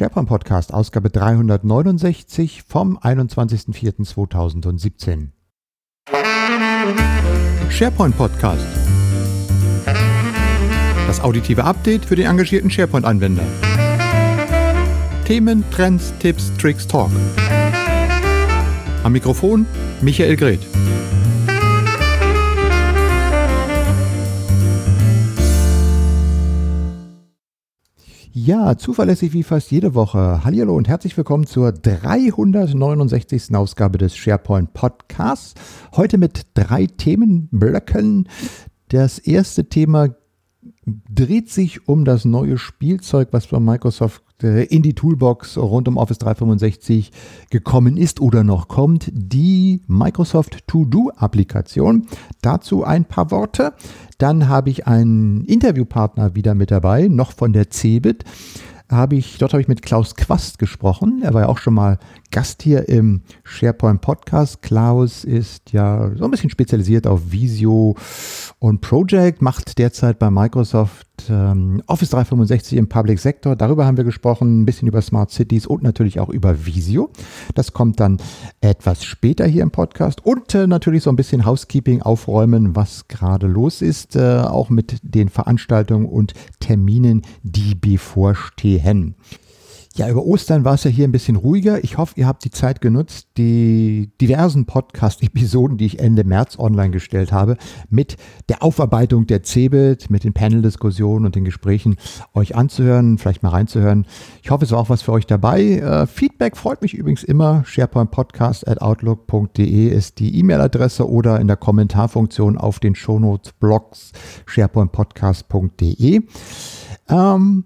SharePoint Podcast, Ausgabe 369 vom 21.04.2017. SharePoint Podcast. Das auditive Update für den engagierten SharePoint-Anwender. Themen, Trends, Tipps, Tricks, Talk. Am Mikrofon Michael Greth. Ja, zuverlässig wie fast jede Woche. Hallo und herzlich willkommen zur 369. Ausgabe des SharePoint Podcasts. Heute mit drei Themenblöcken. Das erste Thema dreht sich um das neue Spielzeug, was bei Microsoft in die Toolbox rund um Office 365 gekommen ist oder noch kommt, die Microsoft To-Do-Applikation. Dazu ein paar Worte. Dann habe ich einen Interviewpartner wieder mit dabei, noch von der CeBIT habe ich, dort habe ich mit Klaus Quast gesprochen. Er war ja auch schon mal Gast hier im SharePoint Podcast. Klaus ist ja so ein bisschen spezialisiert auf Visio und Project, macht derzeit bei Microsoft ähm, Office 365 im Public Sector. Darüber haben wir gesprochen, ein bisschen über Smart Cities und natürlich auch über Visio. Das kommt dann etwas später hier im Podcast und äh, natürlich so ein bisschen Housekeeping aufräumen, was gerade los ist, äh, auch mit den Veranstaltungen und Terminen, die bevorstehen. Ja, über Ostern war es ja hier ein bisschen ruhiger. Ich hoffe, ihr habt die Zeit genutzt, die diversen Podcast-Episoden, die ich Ende März online gestellt habe, mit der Aufarbeitung der CeBIT, mit den Panel-Diskussionen und den Gesprächen euch anzuhören, vielleicht mal reinzuhören. Ich hoffe, es war auch was für euch dabei. Äh, Feedback freut mich übrigens immer. SharePointPodcast at outlook.de ist die E-Mail-Adresse oder in der Kommentarfunktion auf den Shownotes-Blogs sharepointpodcast.de. Ähm,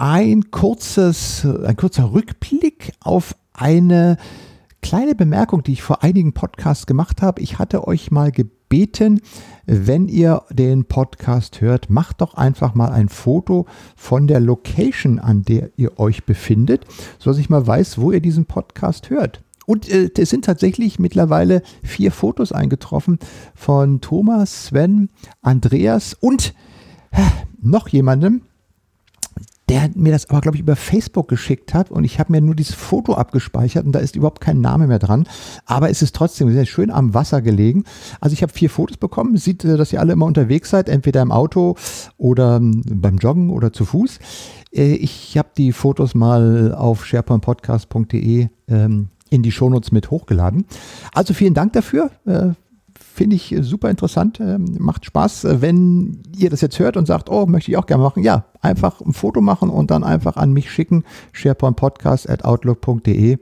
ein kurzes, ein kurzer Rückblick auf eine kleine Bemerkung, die ich vor einigen Podcasts gemacht habe. Ich hatte euch mal gebeten, wenn ihr den Podcast hört, macht doch einfach mal ein Foto von der Location, an der ihr euch befindet, so dass ich mal weiß, wo ihr diesen Podcast hört. Und äh, es sind tatsächlich mittlerweile vier Fotos eingetroffen von Thomas, Sven, Andreas und äh, noch jemandem, der mir das aber, glaube ich, über Facebook geschickt hat und ich habe mir nur dieses Foto abgespeichert und da ist überhaupt kein Name mehr dran. Aber es ist trotzdem sehr schön am Wasser gelegen. Also ich habe vier Fotos bekommen. Sieht, äh, dass ihr alle immer unterwegs seid, entweder im Auto oder ähm, beim Joggen oder zu Fuß. Äh, ich habe die Fotos mal auf sharepointpodcast.de ähm, in die Shownotes mit hochgeladen. Also vielen Dank dafür. Äh, Finde ich super interessant, ähm, macht Spaß. Wenn ihr das jetzt hört und sagt, oh, möchte ich auch gerne machen, ja, einfach ein Foto machen und dann einfach an mich schicken, sharepointpodcast at outlook.de.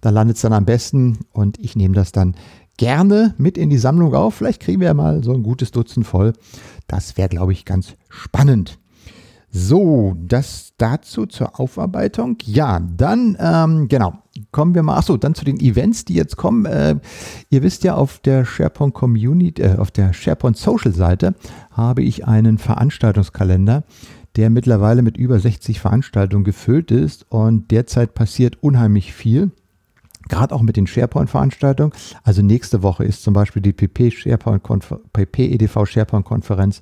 Da landet es dann am besten und ich nehme das dann gerne mit in die Sammlung auf. Vielleicht kriegen wir ja mal so ein gutes Dutzend voll. Das wäre, glaube ich, ganz spannend. So, das dazu zur Aufarbeitung. Ja, dann, ähm, genau, kommen wir mal, achso, dann zu den Events, die jetzt kommen. Äh, ihr wisst ja, auf der SharePoint Community, äh, auf der SharePoint Social Seite habe ich einen Veranstaltungskalender, der mittlerweile mit über 60 Veranstaltungen gefüllt ist und derzeit passiert unheimlich viel gerade auch mit den SharePoint-Veranstaltungen. Also nächste Woche ist zum Beispiel die PP, SharePoint PP EDV SharePoint-Konferenz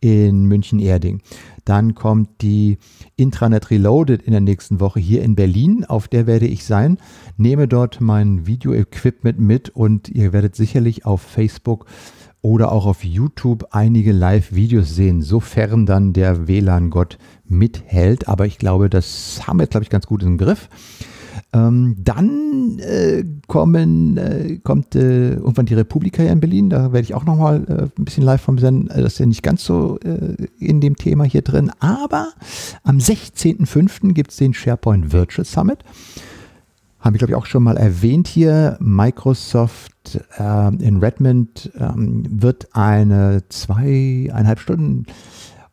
in München-Erding. Dann kommt die Intranet Reloaded in der nächsten Woche hier in Berlin. Auf der werde ich sein. Nehme dort mein Video-Equipment mit und ihr werdet sicherlich auf Facebook oder auch auf YouTube einige Live-Videos sehen, sofern dann der WLAN-Gott mithält. Aber ich glaube, das haben wir jetzt, glaube ich, ganz gut im Griff. Ähm, dann äh, kommen, äh, kommt äh, irgendwann die Republika hier in Berlin. Da werde ich auch nochmal äh, ein bisschen live vom senden. Äh, das ist ja nicht ganz so äh, in dem Thema hier drin. Aber am 16.05. gibt es den SharePoint Virtual Summit. Haben wir, glaube ich, auch schon mal erwähnt hier. Microsoft äh, in Redmond ähm, wird eine zweieinhalb Stunden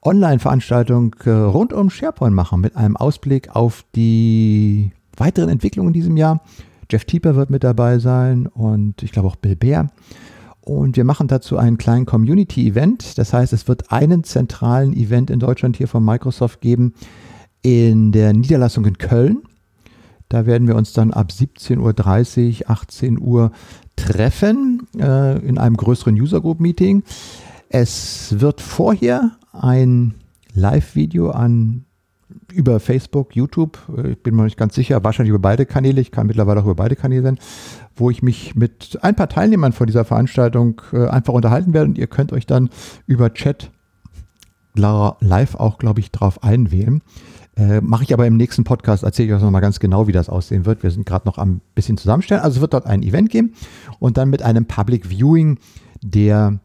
Online-Veranstaltung äh, rund um SharePoint machen mit einem Ausblick auf die weiteren Entwicklungen in diesem Jahr. Jeff Tieper wird mit dabei sein und ich glaube auch Bill Bear. Und wir machen dazu einen kleinen Community-Event. Das heißt, es wird einen zentralen Event in Deutschland hier von Microsoft geben in der Niederlassung in Köln. Da werden wir uns dann ab 17.30 Uhr, 18 Uhr treffen äh, in einem größeren User Group Meeting. Es wird vorher ein Live-Video an über Facebook, YouTube, äh, ich bin mir nicht ganz sicher, wahrscheinlich über beide Kanäle, ich kann mittlerweile auch über beide Kanäle sein, wo ich mich mit ein paar Teilnehmern von dieser Veranstaltung äh, einfach unterhalten werde und ihr könnt euch dann über Chat live auch, glaube ich, drauf einwählen. Äh, Mache ich aber im nächsten Podcast, erzähle ich euch nochmal ganz genau, wie das aussehen wird. Wir sind gerade noch am bisschen zusammenstellen. Also es wird dort ein Event geben und dann mit einem Public Viewing der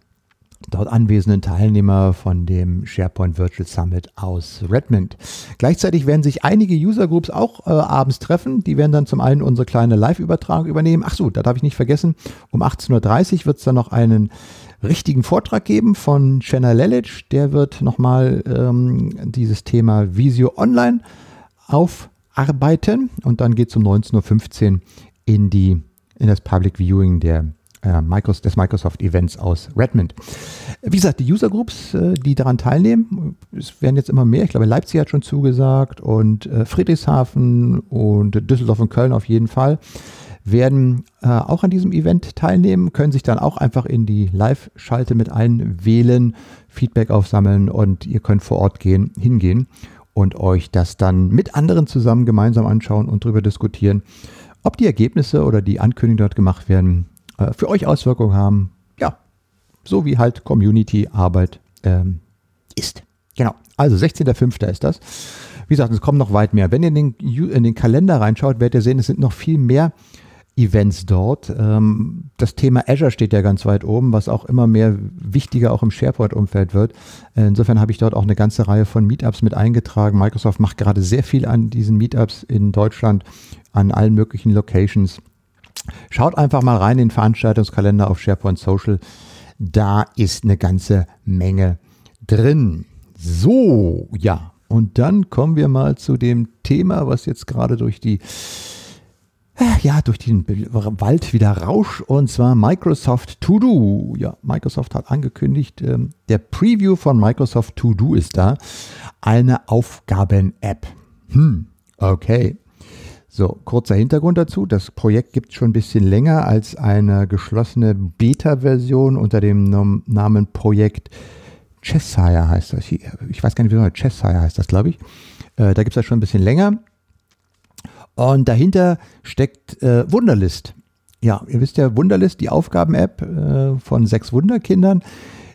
dort anwesenden Teilnehmer von dem SharePoint Virtual Summit aus Redmond. Gleichzeitig werden sich einige User Groups auch äh, abends treffen. Die werden dann zum einen unsere kleine Live-Übertragung übernehmen. Ach so, da darf ich nicht vergessen, um 18.30 Uhr wird es dann noch einen richtigen Vortrag geben von Shanna Lelic. Der wird nochmal ähm, dieses Thema Visio Online aufarbeiten und dann geht es um 19.15 Uhr in, die, in das Public Viewing der des Microsoft Events aus Redmond. Wie gesagt, die User Groups, äh, die daran teilnehmen, es werden jetzt immer mehr. Ich glaube, Leipzig hat schon zugesagt und äh, Friedrichshafen und Düsseldorf und Köln auf jeden Fall werden äh, auch an diesem Event teilnehmen, können sich dann auch einfach in die Live-Schalte mit einwählen, Feedback aufsammeln und ihr könnt vor Ort gehen, hingehen und euch das dann mit anderen zusammen gemeinsam anschauen und darüber diskutieren, ob die Ergebnisse oder die Ankündigungen dort gemacht werden, äh, für euch Auswirkungen haben. Ja, so wie halt Community-Arbeit ähm, ist. Genau. Also 16.05. ist das. Wie gesagt, es kommen noch weit mehr. Wenn ihr in den, in den Kalender reinschaut, werdet ihr sehen, es sind noch viel mehr Events dort. Ähm, das Thema Azure steht ja ganz weit oben, was auch immer mehr wichtiger auch im SharePoint-Umfeld wird. Insofern habe ich dort auch eine ganze Reihe von Meetups mit eingetragen. Microsoft macht gerade sehr viel an diesen Meetups in Deutschland, an allen möglichen Locations. Schaut einfach mal rein in den Veranstaltungskalender auf SharePoint Social. Da ist eine ganze Menge drin. So, ja. Und dann kommen wir mal zu dem Thema, was jetzt gerade durch die ja, durch den Wald wieder rauscht und zwar Microsoft To Do. Ja, Microsoft hat angekündigt, ähm, der Preview von Microsoft To Do ist da. Eine Aufgaben-App. Hm, okay. So, kurzer Hintergrund dazu. Das Projekt gibt es schon ein bisschen länger als eine geschlossene Beta-Version unter dem Namen Projekt Cheshire heißt das. Ich weiß gar nicht, wie das Cheshire heißt das, glaube ich. Äh, da gibt es das schon ein bisschen länger. Und dahinter steckt äh, Wunderlist. Ja, ihr wisst ja, Wunderlist, die Aufgaben-App äh, von sechs Wunderkindern.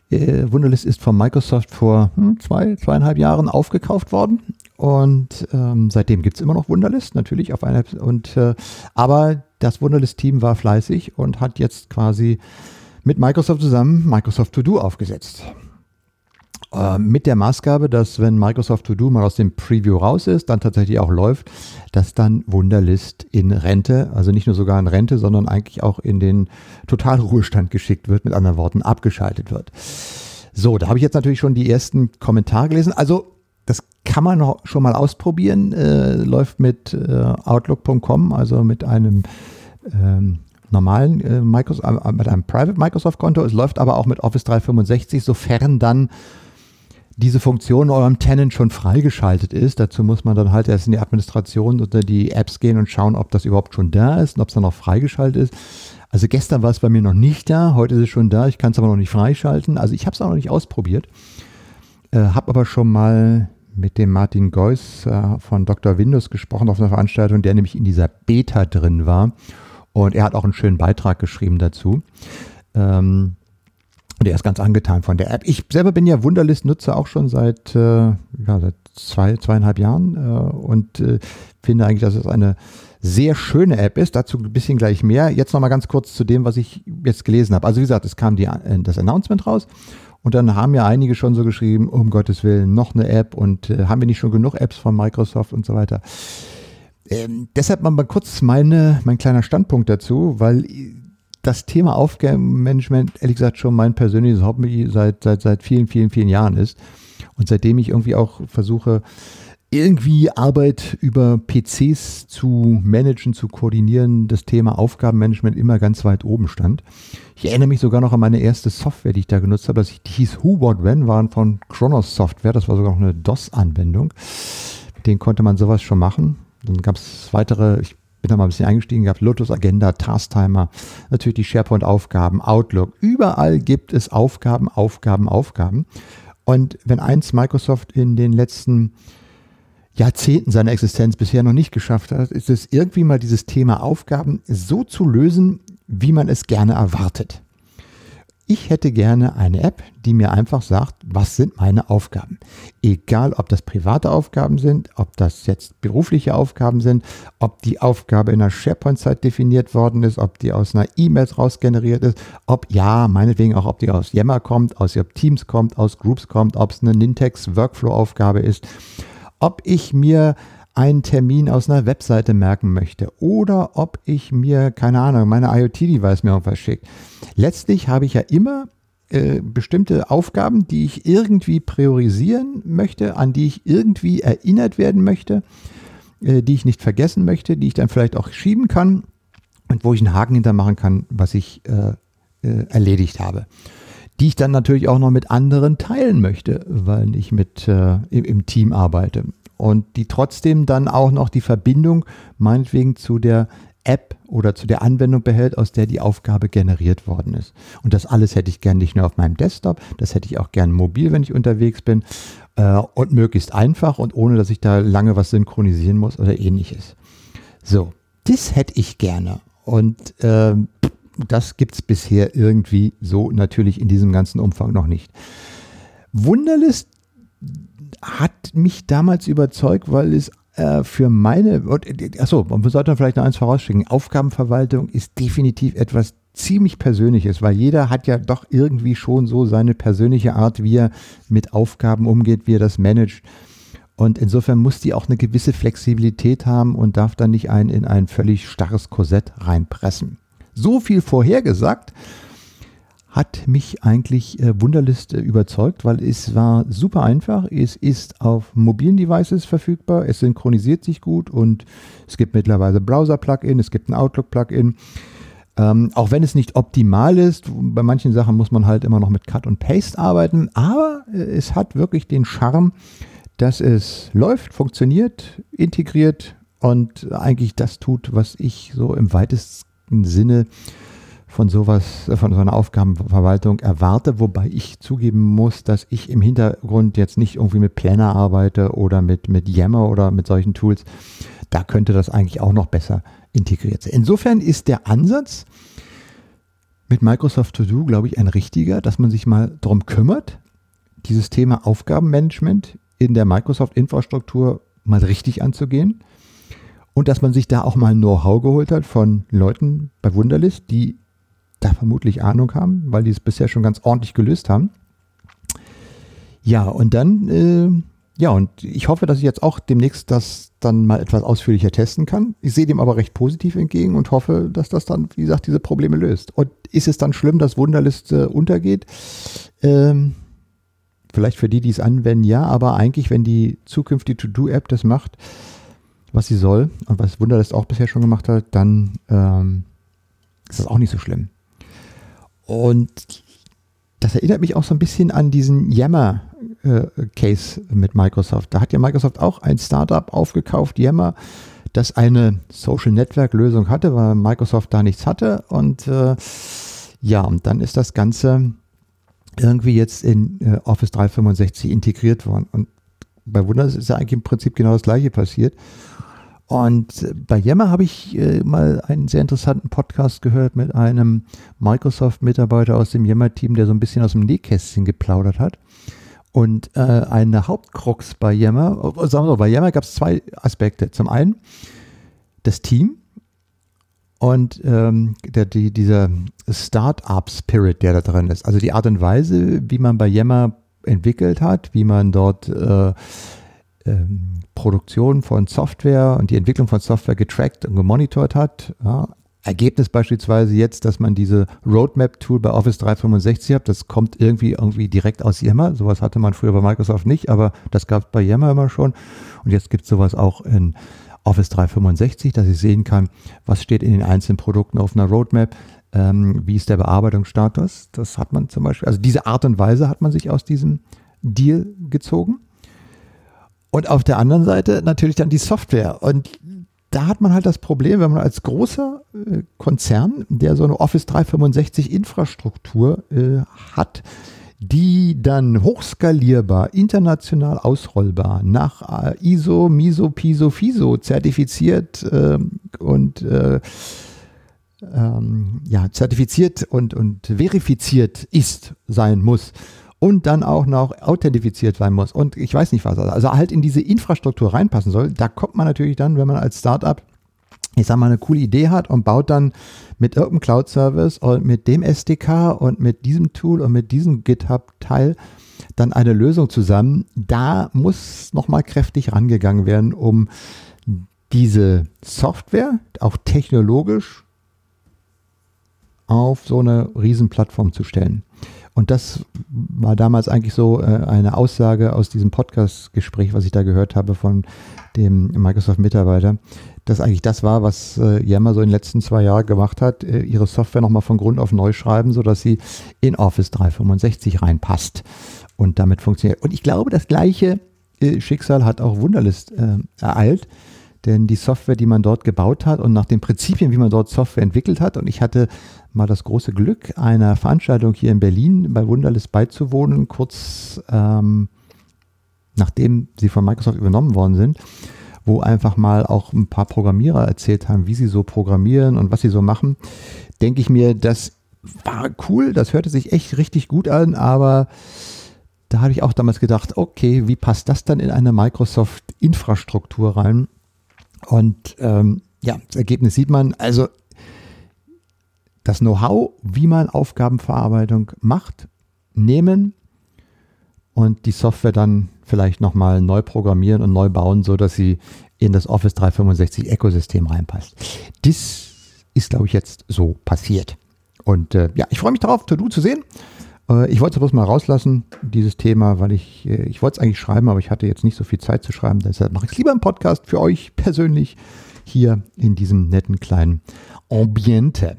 Äh, Wunderlist ist von Microsoft vor hm, zwei, zweieinhalb Jahren aufgekauft worden und ähm, seitdem gibt es immer noch Wunderlist, natürlich auf einer. Und, äh, aber das Wunderlist-Team war fleißig und hat jetzt quasi mit Microsoft zusammen Microsoft To Do aufgesetzt. Äh, mit der Maßgabe, dass wenn Microsoft To Do mal aus dem Preview raus ist, dann tatsächlich auch läuft, dass dann Wunderlist in Rente, also nicht nur sogar in Rente, sondern eigentlich auch in den Totalruhestand geschickt wird, mit anderen Worten abgeschaltet wird. So, da habe ich jetzt natürlich schon die ersten Kommentare gelesen. Also das kann man noch schon mal ausprobieren. Äh, läuft mit äh, Outlook.com, also mit einem ähm, normalen äh, Microsoft, äh, mit einem Private Microsoft Konto. Es läuft aber auch mit Office 365, sofern dann diese Funktion in eurem Tenant schon freigeschaltet ist. Dazu muss man dann halt erst in die Administration oder die Apps gehen und schauen, ob das überhaupt schon da ist und ob es dann noch freigeschaltet ist. Also gestern war es bei mir noch nicht da, heute ist es schon da, ich kann es aber noch nicht freischalten. Also ich habe es auch noch nicht ausprobiert, äh, habe aber schon mal mit dem Martin Geuss äh, von Dr. Windows gesprochen auf einer Veranstaltung, der nämlich in dieser Beta drin war. Und er hat auch einen schönen Beitrag geschrieben dazu. Ähm, und er ist ganz angetan von der App. Ich selber bin ja Wunderlist-Nutzer auch schon seit, äh, ja, seit zwei, zweieinhalb Jahren äh, und äh, finde eigentlich, dass es eine sehr schöne App ist. Dazu ein bisschen gleich mehr. Jetzt nochmal ganz kurz zu dem, was ich jetzt gelesen habe. Also wie gesagt, es kam die, äh, das Announcement raus und dann haben ja einige schon so geschrieben, um Gottes Willen, noch eine App und äh, haben wir nicht schon genug Apps von Microsoft und so weiter. Ähm, deshalb mal kurz meine, mein kleiner Standpunkt dazu, weil das Thema Aufgabenmanagement, ehrlich gesagt, schon mein persönliches Hobby seit, seit, seit vielen, vielen, vielen Jahren ist. Und seitdem ich irgendwie auch versuche, irgendwie Arbeit über PCs zu managen, zu koordinieren, das Thema Aufgabenmanagement immer ganz weit oben stand. Ich erinnere mich sogar noch an meine erste Software, die ich da genutzt habe. Das hieß Who What When, waren von Kronos Software. Das war sogar noch eine DOS-Anwendung. Mit denen konnte man sowas schon machen. Dann gab es weitere, ich bin da mal ein bisschen eingestiegen, gab Lotus Agenda, Task Timer, natürlich die SharePoint-Aufgaben, Outlook. Überall gibt es Aufgaben, Aufgaben, Aufgaben. Und wenn eins Microsoft in den letzten Jahrzehnten seiner Existenz bisher noch nicht geschafft hat, ist es irgendwie mal dieses Thema Aufgaben so zu lösen, wie man es gerne erwartet. Ich hätte gerne eine App, die mir einfach sagt, was sind meine Aufgaben. Egal, ob das private Aufgaben sind, ob das jetzt berufliche Aufgaben sind, ob die Aufgabe in einer SharePoint-Zeit definiert worden ist, ob die aus einer E-Mail raus generiert ist, ob ja, meinetwegen auch, ob die aus Yammer kommt, aus Teams kommt, aus Groups kommt, ob es eine Nintex Workflow-Aufgabe ist, ob ich mir einen Termin aus einer Webseite merken möchte oder ob ich mir, keine Ahnung, meine IoT-Device mir irgendwas schickt. Letztlich habe ich ja immer äh, bestimmte Aufgaben, die ich irgendwie priorisieren möchte, an die ich irgendwie erinnert werden möchte, äh, die ich nicht vergessen möchte, die ich dann vielleicht auch schieben kann und wo ich einen Haken hintermachen kann, was ich äh, äh erledigt habe die ich dann natürlich auch noch mit anderen teilen möchte, weil ich mit äh, im, Team arbeite und die trotzdem dann auch noch die Verbindung meinetwegen zu der App oder zu der Anwendung behält, aus der die Aufgabe generiert worden ist. Und das alles hätte ich gern nicht nur auf meinem Desktop, das hätte ich auch gern mobil, wenn ich unterwegs bin äh, und möglichst einfach und ohne, dass ich da lange was synchronisieren muss oder ähnliches. So, das hätte ich gerne. Und äh, das gibt es bisher irgendwie so natürlich in diesem ganzen Umfang noch nicht. Wunderlist hat mich damals überzeugt, weil es äh, für meine, achso, man sollte vielleicht noch eins vorausschicken, Aufgabenverwaltung ist definitiv etwas ziemlich Persönliches, weil jeder hat ja doch irgendwie schon so seine persönliche Art, wie er mit Aufgaben umgeht, wie er das managt. Und insofern muss die auch eine gewisse Flexibilität haben und darf dann nicht ein, in ein völlig starres Korsett reinpressen. So viel vorhergesagt hat mich eigentlich äh, Wunderlist äh, überzeugt, weil es war super einfach. Es ist auf mobilen Devices verfügbar, es synchronisiert sich gut und es gibt mittlerweile Browser-Plugin, es gibt ein Outlook-Plugin. Ähm, auch wenn es nicht optimal ist, bei manchen Sachen muss man halt immer noch mit Cut und Paste arbeiten, aber äh, es hat wirklich den Charme, dass es läuft, funktioniert, integriert und eigentlich das tut, was ich so im weitesten Sinne äh, von sowas, von so einer Aufgabenverwaltung erwarte, wobei ich zugeben muss, dass ich im Hintergrund jetzt nicht irgendwie mit Planner arbeite oder mit, mit Yammer oder mit solchen Tools. Da könnte das eigentlich auch noch besser integriert sein. Insofern ist der Ansatz mit Microsoft To Do, glaube ich, ein richtiger, dass man sich mal darum kümmert, dieses Thema Aufgabenmanagement in der Microsoft-Infrastruktur mal richtig anzugehen und dass man sich da auch mal Know-how geholt hat von Leuten bei Wunderlist, die da vermutlich Ahnung haben, weil die es bisher schon ganz ordentlich gelöst haben. Ja, und dann, äh, ja, und ich hoffe, dass ich jetzt auch demnächst das dann mal etwas ausführlicher testen kann. Ich sehe dem aber recht positiv entgegen und hoffe, dass das dann, wie gesagt, diese Probleme löst. Und ist es dann schlimm, dass Wunderliste untergeht? Ähm, vielleicht für die, die es anwenden, ja, aber eigentlich, wenn die zukünftige To-Do-App das macht, was sie soll und was Wunderlist auch bisher schon gemacht hat, dann ähm, ist das auch nicht so schlimm. Und das erinnert mich auch so ein bisschen an diesen Yammer-Case äh, mit Microsoft. Da hat ja Microsoft auch ein Startup aufgekauft, Yammer, das eine Social Network Lösung hatte, weil Microsoft da nichts hatte. Und äh, ja, und dann ist das Ganze irgendwie jetzt in äh, Office 365 integriert worden. Und bei Windows ist ja eigentlich im Prinzip genau das gleiche passiert. Und bei Yammer habe ich äh, mal einen sehr interessanten Podcast gehört mit einem Microsoft-Mitarbeiter aus dem Yammer-Team, der so ein bisschen aus dem Nähkästchen geplaudert hat. Und äh, eine Hauptkrux bei Yammer, oh, sagen wir so, bei Yammer gab es zwei Aspekte. Zum einen das Team und ähm, der, die, dieser Start-up-Spirit, der da drin ist. Also die Art und Weise, wie man bei Yammer entwickelt hat, wie man dort äh, ähm, Produktion von Software und die Entwicklung von Software getrackt und gemonitort hat. Ja. Ergebnis beispielsweise jetzt, dass man diese Roadmap-Tool bei Office 365 hat, das kommt irgendwie irgendwie direkt aus Yammer. Sowas hatte man früher bei Microsoft nicht, aber das gab es bei Yammer immer schon. Und jetzt gibt es sowas auch in Office 365, dass ich sehen kann, was steht in den einzelnen Produkten auf einer Roadmap, ähm, wie ist der Bearbeitungsstatus. Das hat man zum Beispiel, also diese Art und Weise hat man sich aus diesem Deal gezogen. Und auf der anderen Seite natürlich dann die Software. Und da hat man halt das Problem, wenn man als großer äh, Konzern, der so eine Office 365 Infrastruktur äh, hat, die dann hochskalierbar, international ausrollbar, nach äh, ISO, MISO, PISO, FISO zertifiziert äh, und äh, ähm, ja, zertifiziert und, und verifiziert ist, sein muss und dann auch noch authentifiziert sein muss und ich weiß nicht was, also halt in diese Infrastruktur reinpassen soll, da kommt man natürlich dann, wenn man als Startup ich sag mal, eine coole Idee hat und baut dann mit irgendeinem Cloud-Service und mit dem SDK und mit diesem Tool und mit diesem GitHub-Teil dann eine Lösung zusammen. Da muss nochmal kräftig rangegangen werden, um diese Software auch technologisch auf so eine Riesenplattform zu stellen. Und das war damals eigentlich so äh, eine Aussage aus diesem Podcast-Gespräch, was ich da gehört habe von dem Microsoft-Mitarbeiter, dass eigentlich das war, was äh, Yammer so in den letzten zwei Jahren gemacht hat, äh, ihre Software nochmal von Grund auf neu schreiben, sodass sie in Office 365 reinpasst und damit funktioniert. Und ich glaube, das gleiche Schicksal hat auch Wunderlist ereilt, denn die Software, die man dort gebaut hat und nach den Prinzipien, wie man dort Software entwickelt hat, und ich hatte mal das große Glück, einer Veranstaltung hier in Berlin bei Wunderlist beizuwohnen, kurz ähm, nachdem sie von Microsoft übernommen worden sind wo einfach mal auch ein paar Programmierer erzählt haben, wie sie so programmieren und was sie so machen, denke ich mir, das war cool, das hörte sich echt richtig gut an, aber da habe ich auch damals gedacht, okay, wie passt das dann in eine Microsoft-Infrastruktur rein? Und ähm, ja, das Ergebnis sieht man, also das Know-how, wie man Aufgabenverarbeitung macht, nehmen und die Software dann vielleicht nochmal neu programmieren und neu bauen, sodass sie in das Office 365 Ökosystem reinpasst. Das ist, glaube ich, jetzt so passiert. Und äh, ja, ich freue mich darauf, To-Do zu sehen. Äh, ich wollte es bloß mal rauslassen, dieses Thema, weil ich, äh, ich wollte es eigentlich schreiben, aber ich hatte jetzt nicht so viel Zeit zu schreiben. Deshalb mache ich es lieber im Podcast für euch persönlich hier in diesem netten kleinen Ambiente.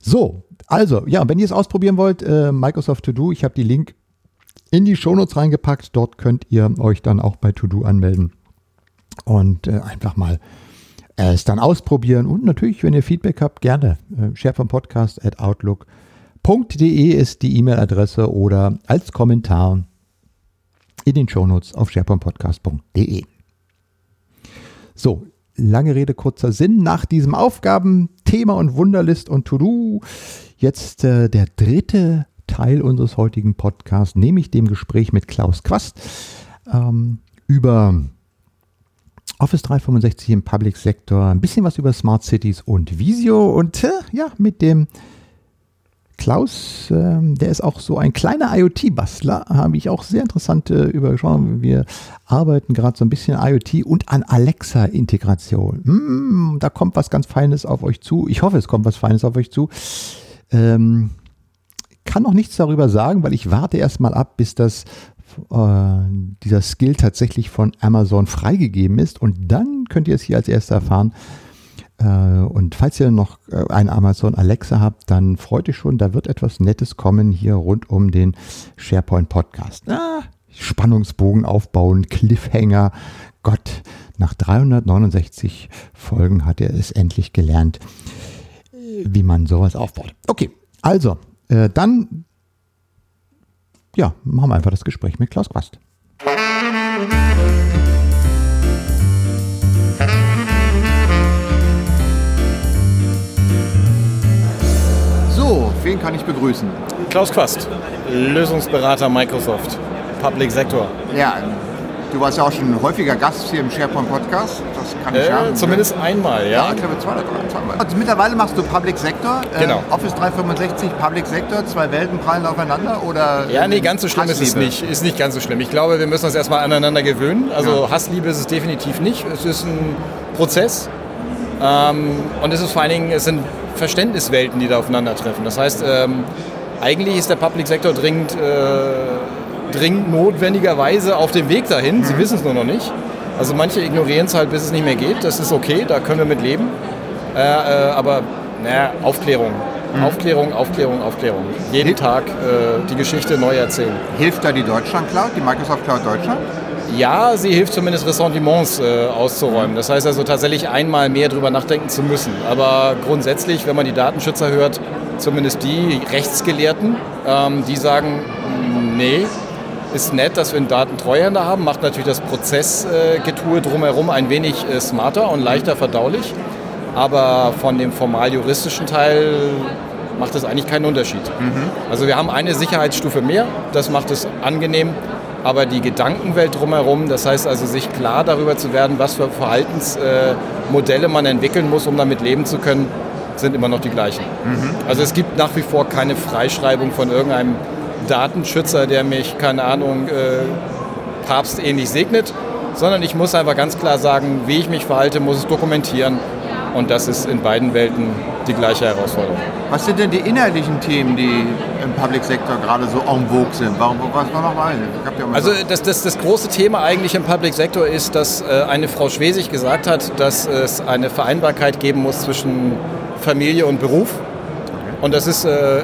So, also, ja, wenn ihr es ausprobieren wollt, äh, Microsoft To Do, ich habe die Link in die Shownotes reingepackt. Dort könnt ihr euch dann auch bei To-Do anmelden und einfach mal es dann ausprobieren. Und natürlich, wenn ihr Feedback habt, gerne. Äh, SharePoint at outlook.de ist die E-Mail-Adresse oder als Kommentar in den Shownotes auf sharepointpodcast.de. So, lange Rede, kurzer Sinn. Nach diesem Aufgabenthema und Wunderlist und To-Do jetzt äh, der dritte Teil unseres heutigen Podcasts, nämlich dem Gespräch mit Klaus Quast ähm, über Office 365 im Public Sector, ein bisschen was über Smart Cities und Visio und äh, ja, mit dem Klaus, äh, der ist auch so ein kleiner IoT-Bastler, habe ich auch sehr interessante übergeschaut. Wir arbeiten gerade so ein bisschen IoT und an Alexa-Integration. Mm, da kommt was ganz Feines auf euch zu. Ich hoffe, es kommt was Feines auf euch zu. Ähm, kann noch nichts darüber sagen, weil ich warte erstmal ab, bis das äh, dieser Skill tatsächlich von Amazon freigegeben ist und dann könnt ihr es hier als erster erfahren. Äh, und falls ihr noch äh, eine Amazon Alexa habt, dann freut euch schon, da wird etwas Nettes kommen hier rund um den SharePoint Podcast. Ah, Spannungsbogen aufbauen, Cliffhanger. Gott, nach 369 Folgen hat er es endlich gelernt, wie man sowas aufbaut. Okay, also äh, dann, ja, machen wir einfach das Gespräch mit Klaus Quast. Wen kann ich begrüßen? Klaus Quast, Lösungsberater Microsoft, Public Sector. Ja, Du warst ja auch schon häufiger Gast hier im SharePoint Podcast. Das kann ich äh, ja. Zumindest einmal, ja. Ja, ich glaube zwei oder drei. Zweimal. Also mittlerweile machst du Public Sector. Äh, genau. Office 365, Public Sector, zwei Welten prallen aufeinander oder? Ja, nee, ganz so schlimm Hassliebe? ist es nicht. Ist nicht ganz so schlimm. Ich glaube, wir müssen uns erstmal aneinander gewöhnen. Also ja. Hassliebe ist es definitiv nicht. Es ist ein Prozess. Ähm, und es ist vor allen Dingen, es sind Verständniswelten, die da aufeinandertreffen. Das heißt, ähm, eigentlich ist der Public Sector dringend äh, dringend notwendigerweise auf dem Weg dahin. Sie mhm. wissen es nur noch nicht. Also manche ignorieren es halt, bis es nicht mehr geht. Das ist okay, da können wir mit leben. Äh, äh, aber naja, Aufklärung. Mhm. Aufklärung, Aufklärung, Aufklärung. Jeden Tag äh, die Geschichte neu erzählen. Hilft da die Deutschland Cloud, die Microsoft Cloud Deutschland? Ja, sie hilft zumindest Ressentiments äh, auszuräumen. Das heißt also tatsächlich einmal mehr drüber nachdenken zu müssen. Aber grundsätzlich, wenn man die Datenschützer hört, zumindest die Rechtsgelehrten, ähm, die sagen, nee, ist nett, dass wir einen Datentreuhänder haben, macht natürlich das Prozessgetue drumherum ein wenig äh, smarter und leichter verdaulich. Aber von dem formal-juristischen Teil macht das eigentlich keinen Unterschied. Mhm. Also wir haben eine Sicherheitsstufe mehr, das macht es angenehm. Aber die Gedankenwelt drumherum, das heißt also sich klar darüber zu werden, was für Verhaltensmodelle man entwickeln muss, um damit leben zu können, sind immer noch die gleichen. Mhm. Also es gibt nach wie vor keine Freischreibung von irgendeinem Datenschützer, der mich, keine Ahnung, äh, papstähnlich segnet, sondern ich muss einfach ganz klar sagen, wie ich mich verhalte, muss es dokumentieren. Und das ist in beiden Welten die gleiche Herausforderung. Was sind denn die inhaltlichen Themen, die im Public Sector gerade so en vogue sind? Warum, was war noch mal? Also das, das, das, große Thema eigentlich im Public Sector ist, dass äh, eine Frau Schwesig gesagt hat, dass es eine Vereinbarkeit geben muss zwischen Familie und Beruf. Und das ist äh,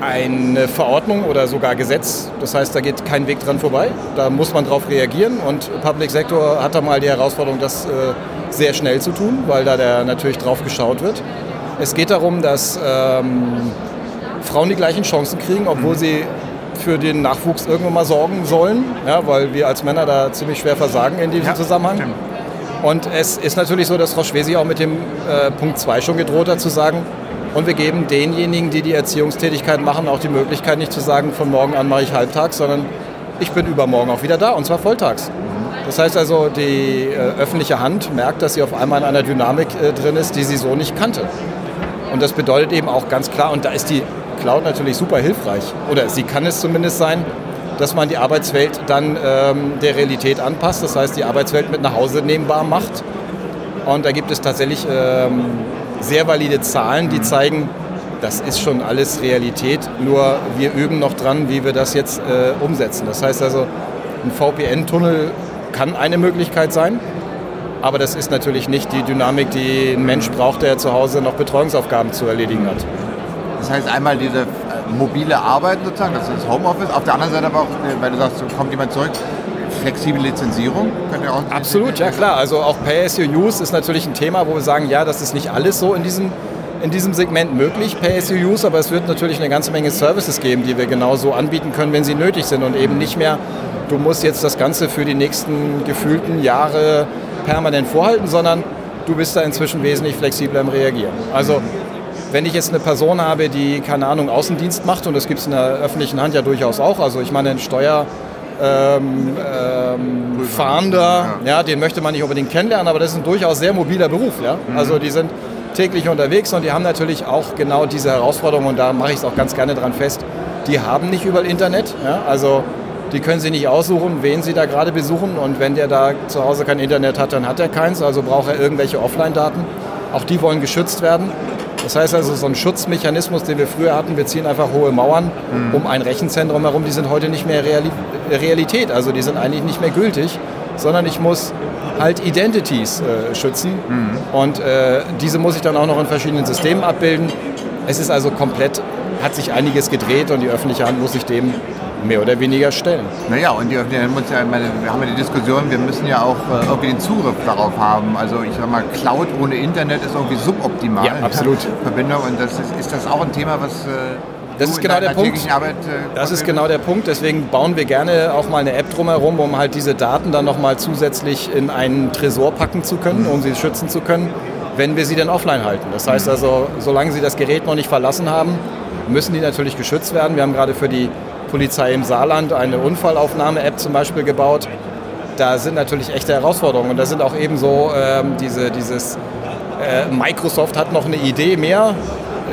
eine Verordnung oder sogar Gesetz. Das heißt, da geht kein Weg dran vorbei. Da muss man darauf reagieren. Und Public Sector hat da mal die Herausforderung, das äh, sehr schnell zu tun, weil da der natürlich drauf geschaut wird. Es geht darum, dass ähm, Frauen die gleichen Chancen kriegen, obwohl sie für den Nachwuchs irgendwann mal sorgen sollen, ja, weil wir als Männer da ziemlich schwer versagen in diesem ja, Zusammenhang. Stimmt. Und es ist natürlich so, dass Frau Schwesi auch mit dem äh, Punkt 2 schon gedroht hat, zu sagen, und wir geben denjenigen, die die Erziehungstätigkeit machen, auch die Möglichkeit, nicht zu sagen, von morgen an mache ich halbtags, sondern ich bin übermorgen auch wieder da und zwar volltags. Das heißt also, die äh, öffentliche Hand merkt, dass sie auf einmal in einer Dynamik äh, drin ist, die sie so nicht kannte. Und das bedeutet eben auch ganz klar, und da ist die Cloud natürlich super hilfreich, oder sie kann es zumindest sein, dass man die Arbeitswelt dann ähm, der Realität anpasst. Das heißt, die Arbeitswelt mit nach Hause nehmbar macht. Und da gibt es tatsächlich ähm, sehr valide Zahlen, die zeigen, das ist schon alles Realität, nur wir üben noch dran, wie wir das jetzt äh, umsetzen. Das heißt also, ein VPN-Tunnel kann eine Möglichkeit sein, aber das ist natürlich nicht die Dynamik, die ein Mensch braucht, der zu Hause noch Betreuungsaufgaben zu erledigen hat. Das heißt einmal diese äh, mobile Arbeit sozusagen, das ist Homeoffice, auf der anderen Seite aber auch, äh, weil du sagst, kommt jemand zurück, flexible Lizenzierung? Könnt ihr auch Absolut, ja klar. Also auch Pay-as-you-use ist natürlich ein Thema, wo wir sagen, ja, das ist nicht alles so in diesem, in diesem Segment möglich, Pay-as-you-use, aber es wird natürlich eine ganze Menge Services geben, die wir genauso anbieten können, wenn sie nötig sind und eben nicht mehr, du musst jetzt das Ganze für die nächsten gefühlten Jahre permanent vorhalten, sondern du bist da inzwischen wesentlich flexibler im Reagieren. Also wenn ich jetzt eine Person habe, die, keine Ahnung, Außendienst macht, und das gibt es in der öffentlichen Hand ja durchaus auch, also ich meine, ein Steuer ähm, ähm, Fahnder, ja. den möchte man nicht unbedingt kennenlernen, aber das ist ein durchaus sehr mobiler Beruf. Ja? Mhm. Also die sind täglich unterwegs und die haben natürlich auch genau diese Herausforderung und da mache ich es auch ganz gerne dran fest. Die haben nicht überall Internet, ja? also die können sich nicht aussuchen, wen sie da gerade besuchen und wenn der da zu Hause kein Internet hat, dann hat er keins, also braucht er irgendwelche Offline-Daten. Auch die wollen geschützt werden. Das heißt also, so ein Schutzmechanismus, den wir früher hatten, wir ziehen einfach hohe Mauern mhm. um ein Rechenzentrum herum, die sind heute nicht mehr Realität. Also die sind eigentlich nicht mehr gültig, sondern ich muss halt Identities äh, schützen. Mhm. Und äh, diese muss ich dann auch noch in verschiedenen Systemen abbilden. Es ist also komplett, hat sich einiges gedreht und die öffentliche Hand muss sich dem mehr oder weniger stellen. Naja, und die, die, ja, meine, wir haben ja die Diskussion, wir müssen ja auch äh, irgendwie den Zugriff darauf haben. Also ich sag mal, Cloud ohne Internet ist irgendwie suboptimal. Ja, absolut. Verbindung und das ist, ist das auch ein Thema, was... Das ist genau der Punkt. Arbeit, äh, das ist genau der Punkt. Deswegen bauen wir gerne auch mal eine App drumherum, um halt diese Daten dann nochmal zusätzlich in einen Tresor packen zu können, um sie schützen zu können, wenn wir sie dann offline halten. Das heißt also, solange sie das Gerät noch nicht verlassen haben, müssen die natürlich geschützt werden. Wir haben gerade für die Polizei im Saarland eine Unfallaufnahme-App zum Beispiel gebaut. Da sind natürlich echte Herausforderungen und da sind auch eben so ähm, diese, dieses äh, Microsoft hat noch eine Idee mehr,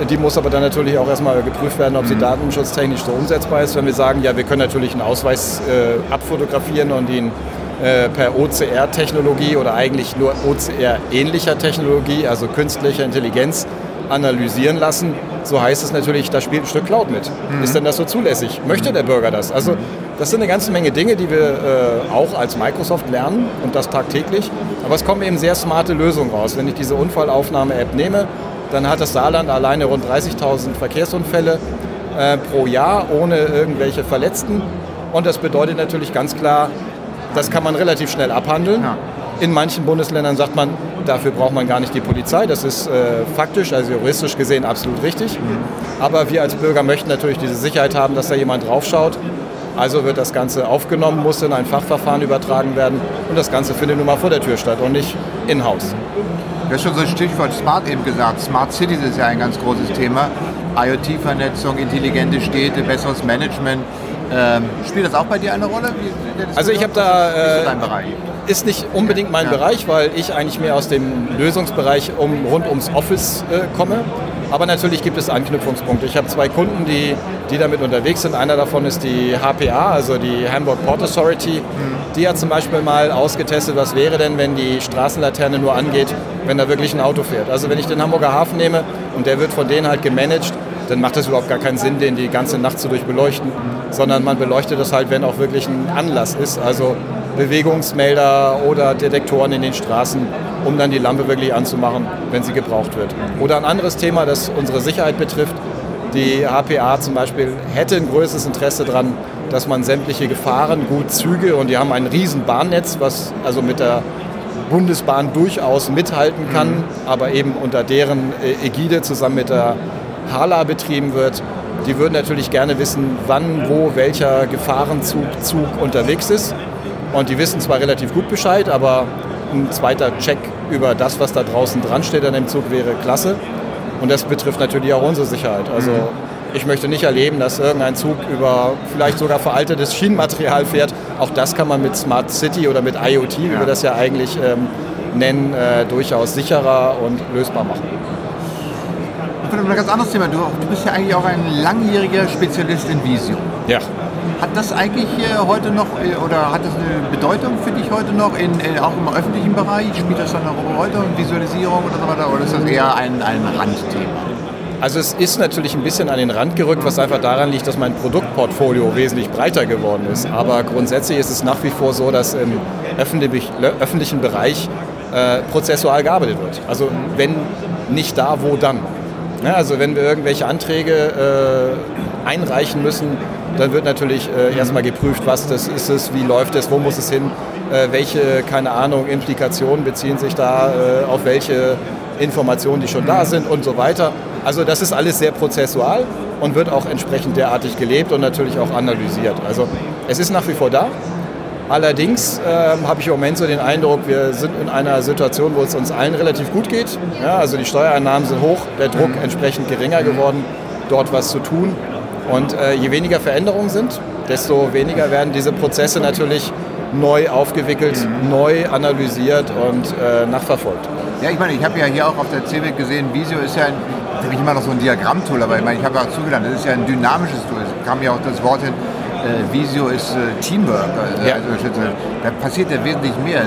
die muss aber dann natürlich auch erstmal geprüft werden, ob sie mhm. datenschutztechnisch so umsetzbar ist. Wenn wir sagen, ja, wir können natürlich einen Ausweis äh, abfotografieren und ihn äh, per OCR-Technologie oder eigentlich nur OCR-ähnlicher Technologie, also künstlicher Intelligenz, analysieren lassen, so heißt es natürlich, da spielt ein Stück Cloud mit. Mhm. Ist denn das so zulässig? Möchte der Bürger das? Also das sind eine ganze Menge Dinge, die wir äh, auch als Microsoft lernen und das tagtäglich. Aber es kommen eben sehr smarte Lösungen raus. Wenn ich diese Unfallaufnahme-App nehme, dann hat das Saarland alleine rund 30.000 Verkehrsunfälle äh, pro Jahr ohne irgendwelche Verletzten. Und das bedeutet natürlich ganz klar, das kann man relativ schnell abhandeln. Ja. In manchen Bundesländern sagt man, dafür braucht man gar nicht die Polizei. Das ist äh, faktisch, also juristisch gesehen absolut richtig. Mhm. Aber wir als Bürger möchten natürlich diese Sicherheit haben, dass da jemand draufschaut. Also wird das Ganze aufgenommen, muss in ein Fachverfahren übertragen werden und das Ganze findet nun mal vor der Tür statt und nicht in-house. Du hast schon so ein Stichwort Smart eben gesagt. Smart Cities ist ja ein ganz großes Thema. IoT-Vernetzung, intelligente Städte, besseres Management. Ähm, spielt das auch bei dir eine Rolle? also ich habe da... Äh? Ist nicht unbedingt mein ja. Bereich, weil ich eigentlich mehr aus dem Lösungsbereich um, rund ums Office äh, komme. Aber natürlich gibt es Anknüpfungspunkte. Ich habe zwei Kunden, die, die damit unterwegs sind. Einer davon ist die HPA, also die Hamburg Port Authority. Mhm. Die hat zum Beispiel mal ausgetestet, was wäre denn, wenn die Straßenlaterne nur angeht, wenn da wirklich ein Auto fährt. Also wenn ich den Hamburger Hafen nehme und der wird von denen halt gemanagt, dann macht es überhaupt gar keinen Sinn, den die ganze Nacht so durch beleuchten, sondern man beleuchtet das halt, wenn auch wirklich ein Anlass ist. Also Bewegungsmelder oder Detektoren in den Straßen, um dann die Lampe wirklich anzumachen, wenn sie gebraucht wird. Oder ein anderes Thema, das unsere Sicherheit betrifft. Die HPA zum Beispiel hätte ein größeres Interesse daran, dass man sämtliche Gefahren, gut Züge und die haben ein riesen Bahnnetz, was also mit der Bundesbahn durchaus mithalten kann, mhm. aber eben unter deren äh, Ägide zusammen mit der Hala betrieben wird. Die würden natürlich gerne wissen, wann, wo, welcher Gefahrenzug Zug unterwegs ist. Und die wissen zwar relativ gut Bescheid, aber ein zweiter Check über das, was da draußen dran steht an dem Zug, wäre klasse. Und das betrifft natürlich auch unsere Sicherheit. Also mhm. ich möchte nicht erleben, dass irgendein Zug über vielleicht sogar veraltetes Schienenmaterial fährt. Auch das kann man mit Smart City oder mit IoT, ja. wie wir das ja eigentlich ähm, nennen, äh, durchaus sicherer und lösbar machen. Ein ganz anderes Thema. Du, du bist ja eigentlich auch ein langjähriger Spezialist in Visio. Ja. Hat das eigentlich heute noch oder hat das eine Bedeutung für dich heute noch, in, in, auch im öffentlichen Bereich? Spielt das dann Rolle, Visualisierung oder so weiter? Oder ist das eher ein, ein Randthema? Also es ist natürlich ein bisschen an den Rand gerückt, was einfach daran liegt, dass mein Produktportfolio wesentlich breiter geworden ist. Aber grundsätzlich ist es nach wie vor so, dass im öffentlichen Bereich äh, prozessual gearbeitet wird. Also wenn nicht da, wo dann? Ja, also wenn wir irgendwelche Anträge äh, einreichen müssen, dann wird natürlich äh, erstmal geprüft, was das ist es, wie läuft es, wo muss es hin, äh, welche, keine Ahnung, Implikationen beziehen sich da äh, auf welche Informationen, die schon da sind und so weiter. Also das ist alles sehr prozessual und wird auch entsprechend derartig gelebt und natürlich auch analysiert. Also es ist nach wie vor da. Allerdings äh, habe ich im Moment so den Eindruck, wir sind in einer Situation, wo es uns allen relativ gut geht. Ja, also die Steuereinnahmen sind hoch, der Druck entsprechend geringer geworden, dort was zu tun. Und äh, je weniger Veränderungen sind, desto weniger werden diese Prozesse natürlich neu aufgewickelt, mhm. neu analysiert und äh, nachverfolgt. Ja, ich meine, ich habe ja hier auch auf der CeBIT gesehen, Visio ist ja ein, für mich immer noch so ein Diagrammtool, aber ich meine, ich habe auch zugelernt, das ist ja ein dynamisches Tool. Es kam ja auch das Wort hin, äh, Visio ist äh, Teamwork. Also, ja. also, da passiert ja wesentlich mehr.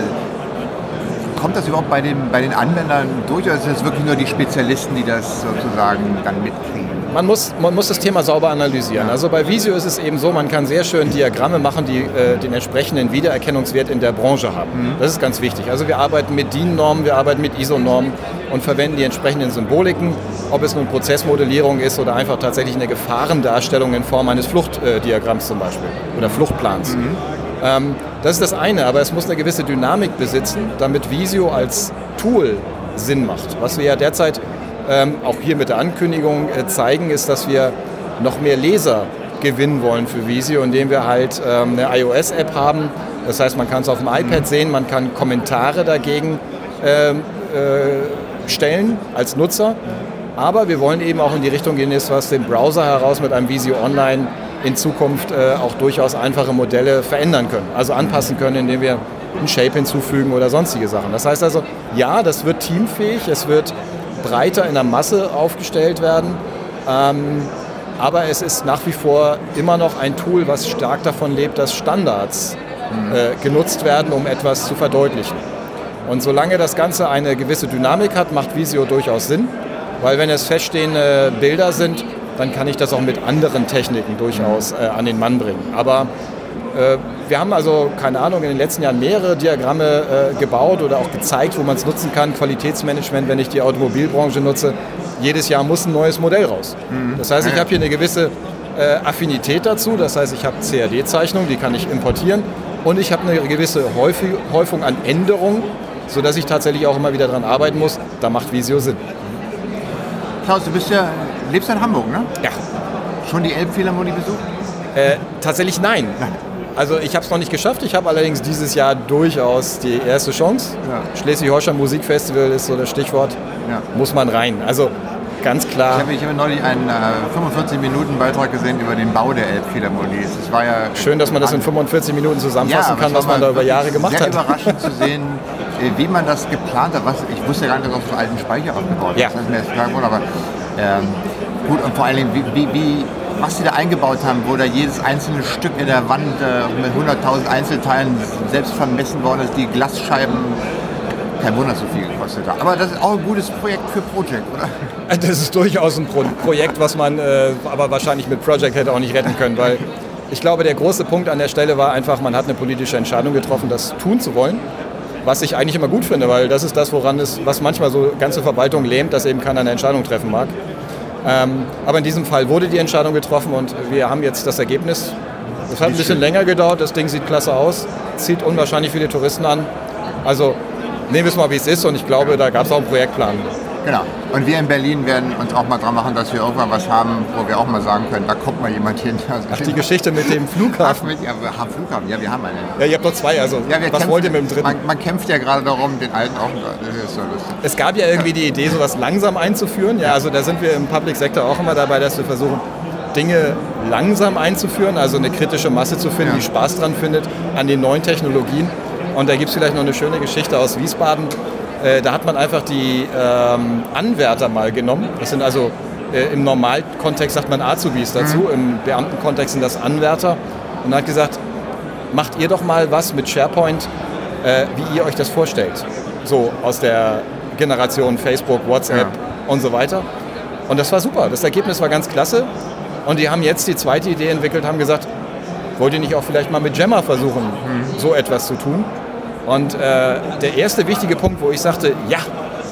Kommt das überhaupt bei den, bei den Anwendern durch oder sind es wirklich nur die Spezialisten, die das sozusagen dann mitkriegen? Man muss, man muss das Thema sauber analysieren. Also bei Visio ist es eben so, man kann sehr schön Diagramme machen, die äh, den entsprechenden Wiedererkennungswert in der Branche haben. Mhm. Das ist ganz wichtig. Also wir arbeiten mit DIN-Normen, wir arbeiten mit ISO-Normen und verwenden die entsprechenden Symboliken, ob es nun Prozessmodellierung ist oder einfach tatsächlich eine Gefahrendarstellung in Form eines Fluchtdiagramms zum Beispiel oder Fluchtplans. Mhm. Ähm, das ist das eine, aber es muss eine gewisse Dynamik besitzen, damit Visio als Tool Sinn macht. Was wir ja derzeit ähm, auch hier mit der Ankündigung äh, zeigen, ist, dass wir noch mehr Leser gewinnen wollen für Visio, indem wir halt ähm, eine iOS-App haben. Das heißt, man kann es auf dem iPad mhm. sehen, man kann Kommentare dagegen ähm, äh, stellen als Nutzer. Aber wir wollen eben auch in die Richtung gehen, ist was den Browser heraus mit einem Visio Online in Zukunft äh, auch durchaus einfache Modelle verändern können, also anpassen können, indem wir ein Shape hinzufügen oder sonstige Sachen. Das heißt also, ja, das wird teamfähig, es wird breiter in der Masse aufgestellt werden. Ähm, aber es ist nach wie vor immer noch ein Tool, was stark davon lebt, dass Standards äh, genutzt werden, um etwas zu verdeutlichen. Und solange das Ganze eine gewisse Dynamik hat, macht Visio durchaus Sinn, weil wenn es feststehende Bilder sind, dann kann ich das auch mit anderen Techniken durchaus äh, an den Mann bringen. Aber äh, wir haben also, keine Ahnung, in den letzten Jahren mehrere Diagramme äh, gebaut oder auch gezeigt, wo man es nutzen kann. Qualitätsmanagement, wenn ich die Automobilbranche nutze. Jedes Jahr muss ein neues Modell raus. Mhm. Das heißt, ich habe hier eine gewisse äh, Affinität dazu. Das heißt, ich habe CAD-Zeichnungen, die kann ich importieren. Und ich habe eine gewisse Häufung an Änderungen, sodass ich tatsächlich auch immer wieder daran arbeiten muss. Da macht Visio Sinn. Klaus, du bist ja, lebst ja in Hamburg, ne? Ja. Schon die Elbphilharmonie besucht? Äh, tatsächlich nein. Also ich habe es noch nicht geschafft. Ich habe allerdings dieses Jahr durchaus die erste Chance. Ja. Schleswig-Holstein Musikfestival ist so das Stichwort. Ja. Muss man rein. Also ganz klar. Ich habe, ich habe neulich einen äh, 45-Minuten-Beitrag gesehen über den Bau der Elbphilharmonie. Das war ja Schön, dass man das in 45 Minuten zusammenfassen aber kann, es was man da über Jahre gemacht sehr hat. überraschend zu sehen, äh, wie man das geplant hat. Was, ich wusste ja gar nicht, dass auf so alten Speicher aufgebaut ist. Ja. Das ist mir jetzt klar geworden, aber ähm, gut und vor allen Dingen, wie, wie, wie, was sie da eingebaut haben, wo da jedes einzelne Stück in der Wand äh, mit 100.000 Einzelteilen selbst vermessen worden ist, die Glasscheiben, kein Wunder, so viel gekostet hat. Aber das ist auch ein gutes Projekt für Project, oder? Das ist durchaus ein Pro Projekt, was man äh, aber wahrscheinlich mit Project hätte auch nicht retten können, weil ich glaube, der große Punkt an der Stelle war einfach, man hat eine politische Entscheidung getroffen, das tun zu wollen. Was ich eigentlich immer gut finde, weil das ist das, woran es, was manchmal so ganze Verwaltung lähmt, dass eben keiner eine Entscheidung treffen mag. Ähm, aber in diesem Fall wurde die Entscheidung getroffen und wir haben jetzt das Ergebnis. Es hat ein bisschen länger gedauert, das Ding sieht klasse aus, zieht unwahrscheinlich viele Touristen an. Also nehmen wir es mal, wie es ist und ich glaube, da gab es auch einen Projektplan. Genau. Und wir in Berlin werden uns auch mal dran machen, dass wir irgendwann was haben, wo wir auch mal sagen können, da kommt mal jemand hin. Ach, die Geschichte mit dem Flughafen. Ach, mit, ja, wir haben Flughafen, ja, wir haben einen. Ja, ihr habt noch zwei, also Ja, was kämpfen- wollt ihr mit dem dritten? Man, man kämpft ja gerade darum, den alten auch. Das ist so lustig. Es gab ja irgendwie die Idee, sowas langsam einzuführen. Ja, also da sind wir im Public Sector auch immer dabei, dass wir versuchen, Dinge langsam einzuführen, also eine kritische Masse zu finden, Ja. die Spaß dran findet an den neuen Technologien. Und da gibt es vielleicht noch eine schöne Geschichte aus Wiesbaden. Äh, da hat man einfach die ähm, Anwärter mal genommen. Das sind also äh, im Normalkontext sagt man Azubis dazu, im Beamtenkontext sind das Anwärter. Und hat gesagt, macht ihr doch mal was mit SharePoint, äh, wie ihr euch das vorstellt. So aus der Generation Facebook, WhatsApp Ja. und so weiter. Und das war super. Das Ergebnis war ganz klasse. Und die haben jetzt die zweite Idee entwickelt, haben gesagt, wollt ihr nicht auch vielleicht mal mit Gemma versuchen, so etwas zu tun? Und äh, der erste wichtige Punkt, wo ich sagte, ja,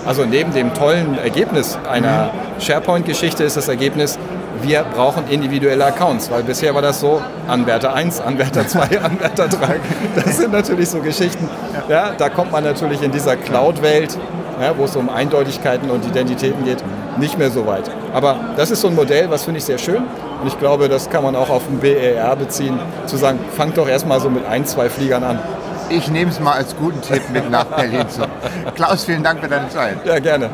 also neben dem tollen Ergebnis einer SharePoint-Geschichte ist das Ergebnis, wir brauchen individuelle Accounts, weil bisher war das so, Anwärter 1, Anwärter 2, Anwärter 3. Das sind natürlich so Geschichten, ja, da kommt man natürlich in dieser Cloud-Welt, ja, wo es um Eindeutigkeiten und Identitäten geht, nicht mehr so weit. Aber das ist so ein Modell, was finde ich sehr schön. Und ich glaube, das kann man auch auf den BER beziehen, zu sagen, fangt doch erstmal so mit ein, zwei Fliegern an. Ich nehme es mal als guten Tipp mit nach Berlin zu. Klaus, vielen Dank für deine Zeit. Ja, gerne.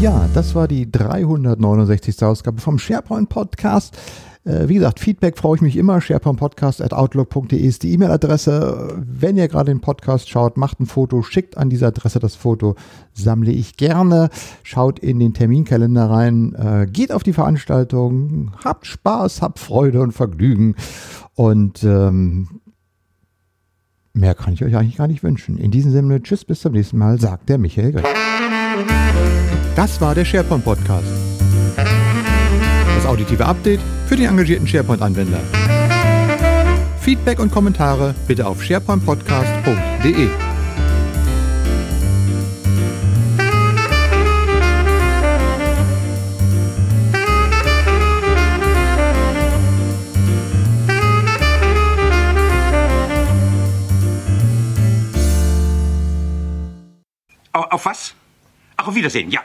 Ja, das war die 369. Ausgabe vom SharePoint Podcast. Äh, Wie gesagt, Feedback freue ich mich immer. SharePointPodcast.outlook.de ist die E-Mail-Adresse. Wenn ihr gerade den Podcast schaut, macht ein Foto, schickt an diese Adresse das Foto, sammle ich gerne. Schaut in den Terminkalender rein, äh, geht auf die Veranstaltung, habt Spaß, habt Freude und Vergnügen. Und ähm, mehr kann ich euch eigentlich gar nicht wünschen. In diesem Sinne, tschüss, bis zum nächsten Mal, sagt der Michael Grech. Das war der SharePoint Podcast. Auditive Update für den engagierten SharePoint-Anwender. Feedback und Kommentare bitte auf sharepointpodcast.de. Au- Auf was? Auf Wiedersehen, ja.